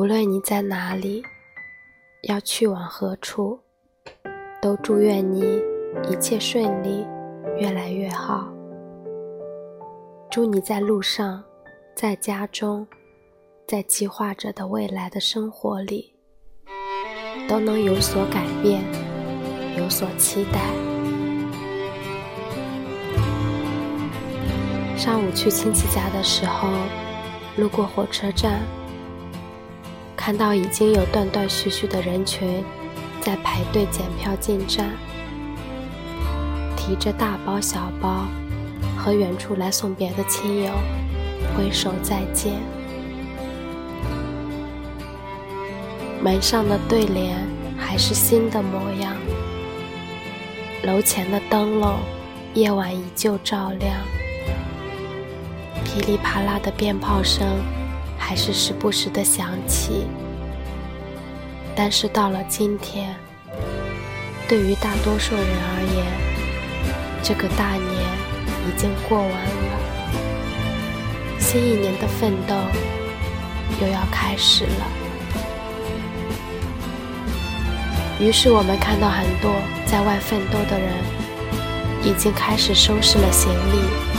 无论你在哪里，要去往何处，都祝愿你一切顺利，越来越好。祝你在路上，在家中，在计划着的未来的生活里，都能有所改变，有所期待。上午去亲戚家的时候，路过火车站。看到已经有断断续续的人群在排队检票进站，提着大包小包，和远处来送别的亲友挥手再见。门上的对联还是新的模样，楼前的灯笼夜晚依旧照亮，噼里啪啦的鞭炮声。还是时不时的想起，但是到了今天，对于大多数人而言，这个大年已经过完了，新一年的奋斗又要开始了。于是我们看到很多在外奋斗的人，已经开始收拾了行李。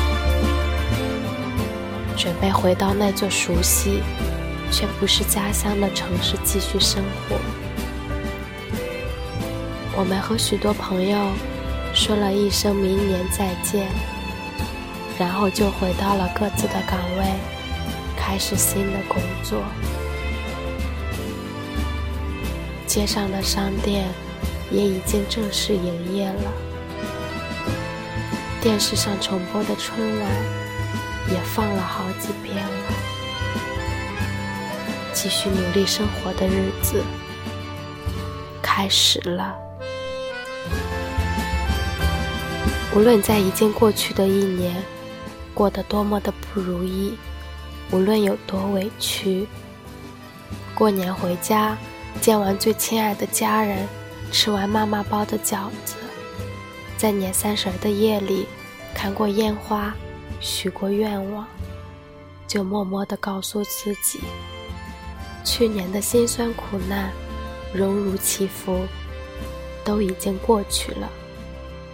准备回到那座熟悉却不是家乡的城市继续生活。我们和许多朋友说了一声明年再见，然后就回到了各自的岗位，开始新的工作。街上的商店也已经正式营业了，电视上重播的春晚。也放了好几遍了。继续努力生活的日子开始了。无论在已经过去的一年过得多么的不如意，无论有多委屈，过年回家见完最亲爱的家人，吃完妈妈包的饺子，在年三十的夜里看过烟花。许过愿望，就默默地告诉自己，去年的辛酸苦难、荣辱起伏都已经过去了。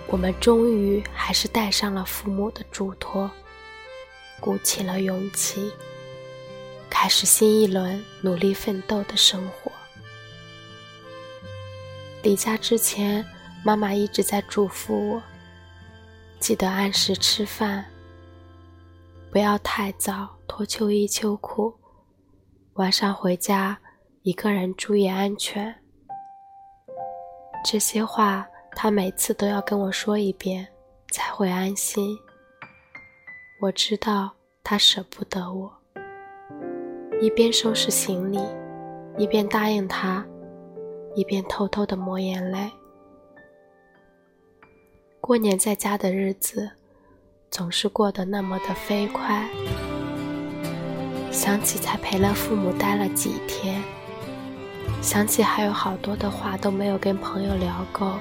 我们终于还是带上了父母的嘱托，鼓起了勇气，开始新一轮努力奋斗的生活。离家之前，妈妈一直在嘱咐我，记得按时吃饭。不要太早脱秋衣秋裤，晚上回家一个人注意安全。这些话他每次都要跟我说一遍，才会安心。我知道他舍不得我，一边收拾行李，一边答应他，一边偷偷的抹眼泪。过年在家的日子。总是过得那么的飞快，想起才陪了父母待了几天，想起还有好多的话都没有跟朋友聊够，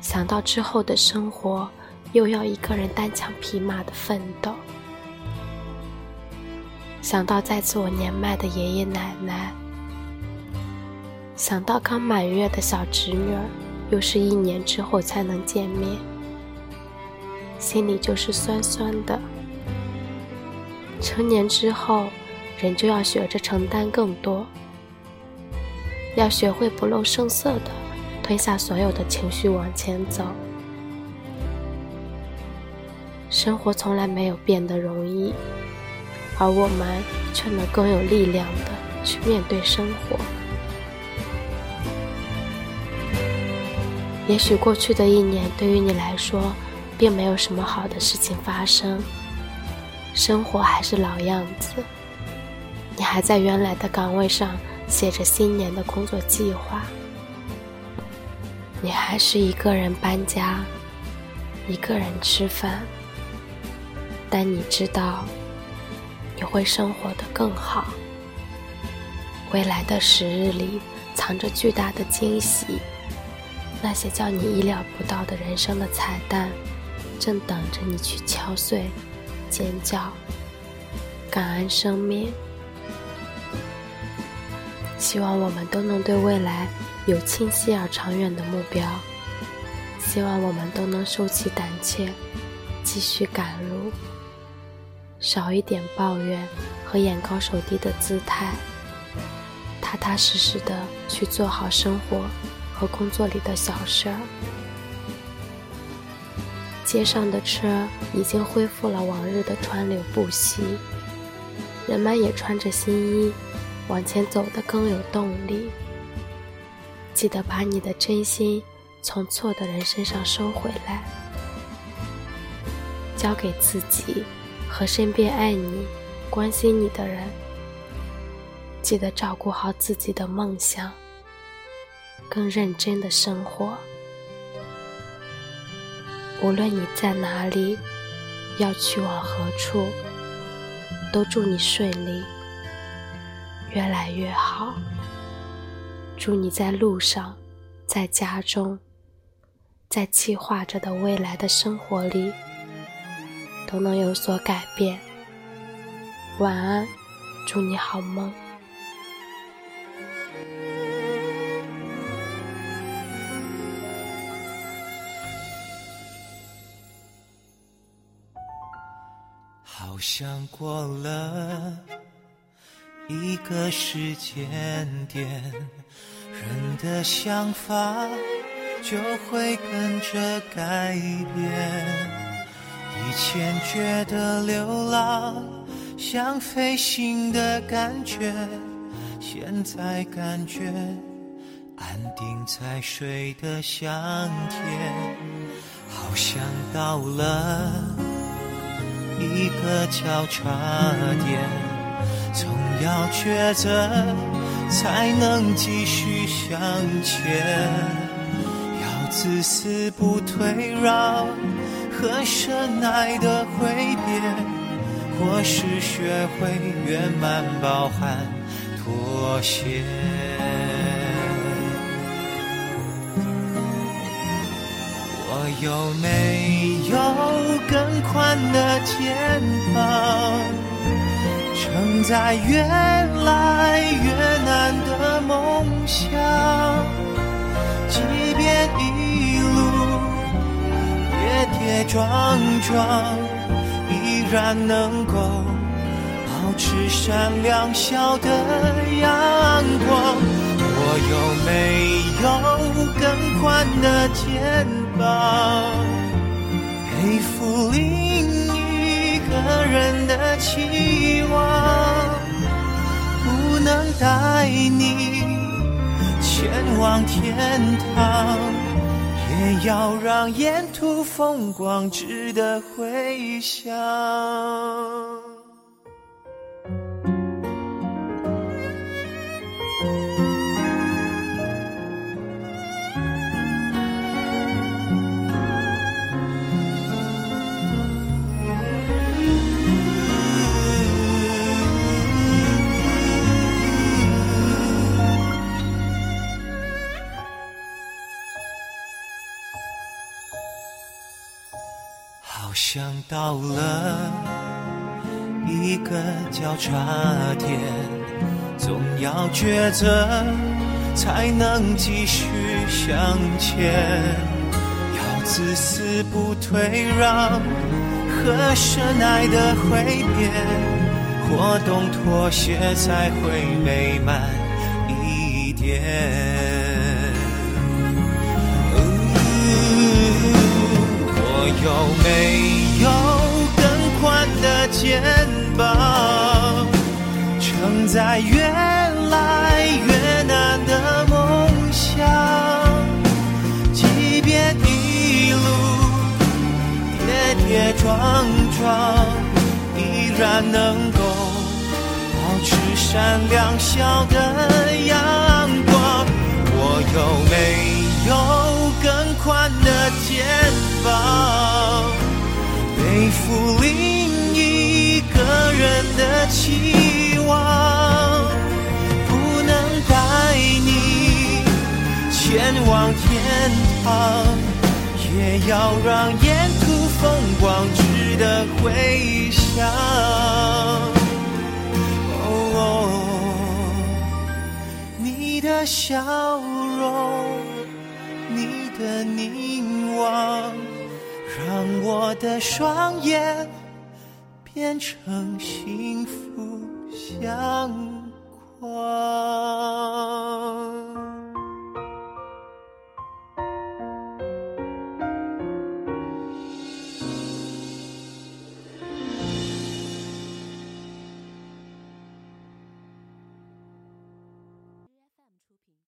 想到之后的生活又要一个人单枪匹马的奋斗，想到在做年迈的爷爷奶奶，想到刚满月的小侄女，又是一年之后才能见面。心里就是酸酸的。成年之后，人就要学着承担更多，要学会不露声色的吞下所有的情绪往前走。生活从来没有变得容易，而我们却能更有力量的去面对生活。也许过去的一年对于你来说，并没有什么好的事情发生，生活还是老样子。你还在原来的岗位上写着新年的工作计划，你还是一个人搬家，一个人吃饭。但你知道，你会生活的更好。未来的时日里藏着巨大的惊喜，那些叫你意料不到的人生的彩蛋。正等着你去敲碎、尖叫、感恩生命。希望我们都能对未来有清晰而长远的目标。希望我们都能收起胆怯，继续赶路，少一点抱怨和眼高手低的姿态，踏踏实实的去做好生活和工作里的小事儿。街上的车已经恢复了往日的川流不息，人们也穿着新衣，往前走得更有动力。记得把你的真心。从错的人身上收回来，交给自己和身边爱你、关心你的人。记得照顾好自己的梦想，更认真的生活。无论你在哪里，要去往何处，都祝你顺利，越来越好。祝你在路上，在家中。在计划着的未来的生活里，都能有所改变。晚安，祝你好梦。想过了一个时间点，人的想法。就会跟着改变。以前觉得流浪像飞行的感觉，现在感觉安定在水的香甜。好像到了一个交叉点，总要抉择才能继续向前。要自私不退让和深爱的挥别，或是学会圆满包含妥协。有没有更宽的肩膀，承载越来越难的梦想？即便一路跌跌撞撞，依然能够保持闪亮笑的阳光。我有没有更宽的肩膀，背负另一个人的期望，不能带你。前往天堂，也要让沿途风光值得回想。像到了一个交叉点，总要抉择才能继续向前。要自私不退让和深爱的挥别，或懂妥协才会美满一点。有没？有更宽的肩膀，承载越来越难的梦想。即便一路跌跌撞撞，依然能够保持闪亮笑的阳光。我有没有更宽的肩膀？背负另一个人的期望，不能带你前往天堂，也要让沿途风光值得回想。哦，你的笑容，的凝望，让我的双眼变成幸福相框。